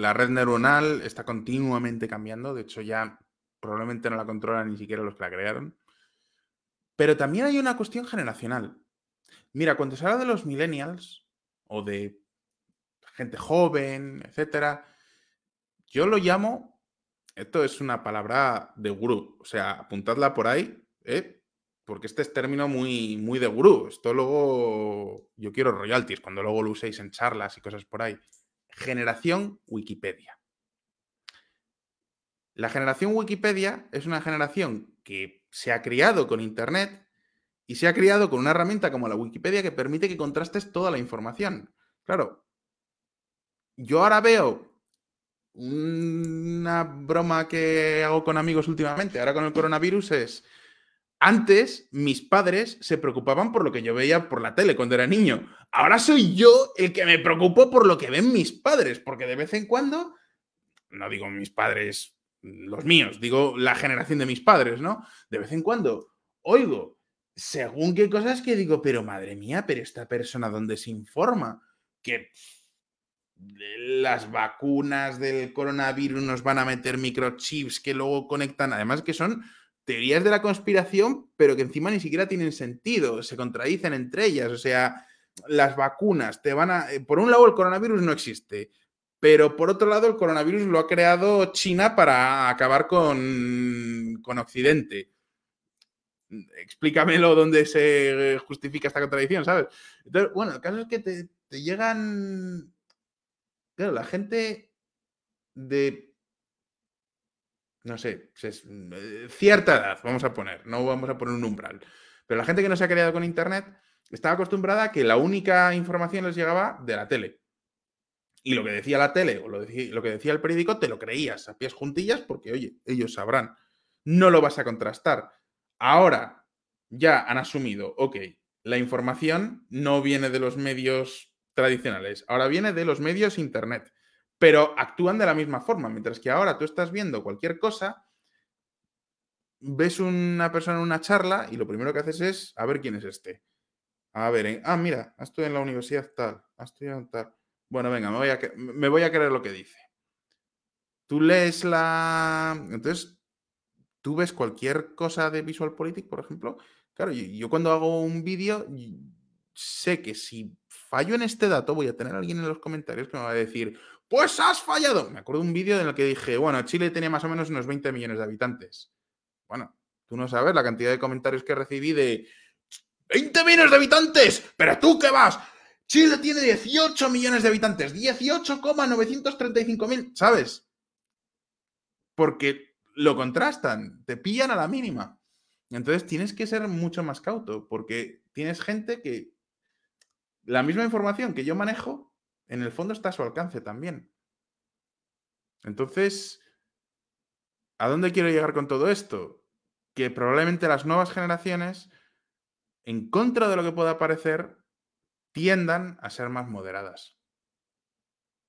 la red neuronal está continuamente cambiando. De hecho, ya probablemente no la controlan ni siquiera los que la crearon. Pero también hay una cuestión generacional. Mira, cuando se habla de los millennials o de gente joven, etcétera, yo lo llamo, esto es una palabra de gurú, o sea, apuntadla por ahí, ¿eh? porque este es término muy, muy de gurú. Esto luego, yo quiero royalties, cuando luego lo uséis en charlas y cosas por ahí. Generación Wikipedia. La generación Wikipedia es una generación que se ha criado con Internet y se ha criado con una herramienta como la Wikipedia que permite que contrastes toda la información. Claro, yo ahora veo una broma que hago con amigos últimamente, ahora con el coronavirus, es, antes mis padres se preocupaban por lo que yo veía por la tele cuando era niño. Ahora soy yo el que me preocupo por lo que ven mis padres, porque de vez en cuando, no digo mis padres los míos, digo la generación de mis padres, ¿no? De vez en cuando oigo según qué cosas que digo, pero madre mía, pero esta persona dónde se informa que las vacunas del coronavirus nos van a meter microchips que luego conectan, además que son teorías de la conspiración, pero que encima ni siquiera tienen sentido, se contradicen entre ellas, o sea, las vacunas te van a... Eh, por un lado el coronavirus no existe, pero por otro lado, el coronavirus lo ha creado China para acabar con, Occidente. Explícamelo dónde se justifica esta contradicción, ¿sabes? Entonces, bueno, el caso es que te, llegan. Claro, la gente de. No sé, cierta edad, vamos a poner, no vamos a poner un umbral. Pero la gente que no se ha creado con Internet estaba acostumbrada a que la única información les llegaba de la tele y lo que decía la tele o lo, lo, que decía el periódico te lo creías a pies juntillas porque, oye, ellos sabrán. No lo vas a contrastar. Ahora ya han asumido, ok, la información no viene de los medios tradicionales, ahora viene de los medios Internet, pero actúan de la misma forma, mientras que ahora tú estás viendo cualquier cosa, ves una persona en una charla y lo primero que haces es a ver quién es este. A ver, ah, mira, estoy en la universidad tal, estoy en tal. Bueno, venga, me voy, a, me voy a creer lo que dice. Tú lees la... Entonces, tú ves cualquier cosa de Visual Politics, por ejemplo. Claro, yo, cuando hago un vídeo, sé que si fallo en este dato, voy a tener a alguien en los comentarios que me va a decir, pues has fallado. Me acuerdo de un vídeo en el que dije, bueno, Chile tenía más o menos unos 20 millones de habitantes. Bueno, tú no sabes la cantidad de comentarios que recibí de 20 millones de habitantes, pero tú qué vas, Chile tiene 18 millones de habitantes, 18,935 mil, ¿sabes? Porque lo contrastan, te pillan a la mínima. Entonces tienes que ser mucho más cauto, porque tienes gente que la misma información que yo manejo, en el fondo está a su alcance también. Entonces, ¿a dónde quiero llegar con todo esto? Que probablemente las nuevas generaciones, en contra de lo que pueda parecer, tiendan a ser más moderadas.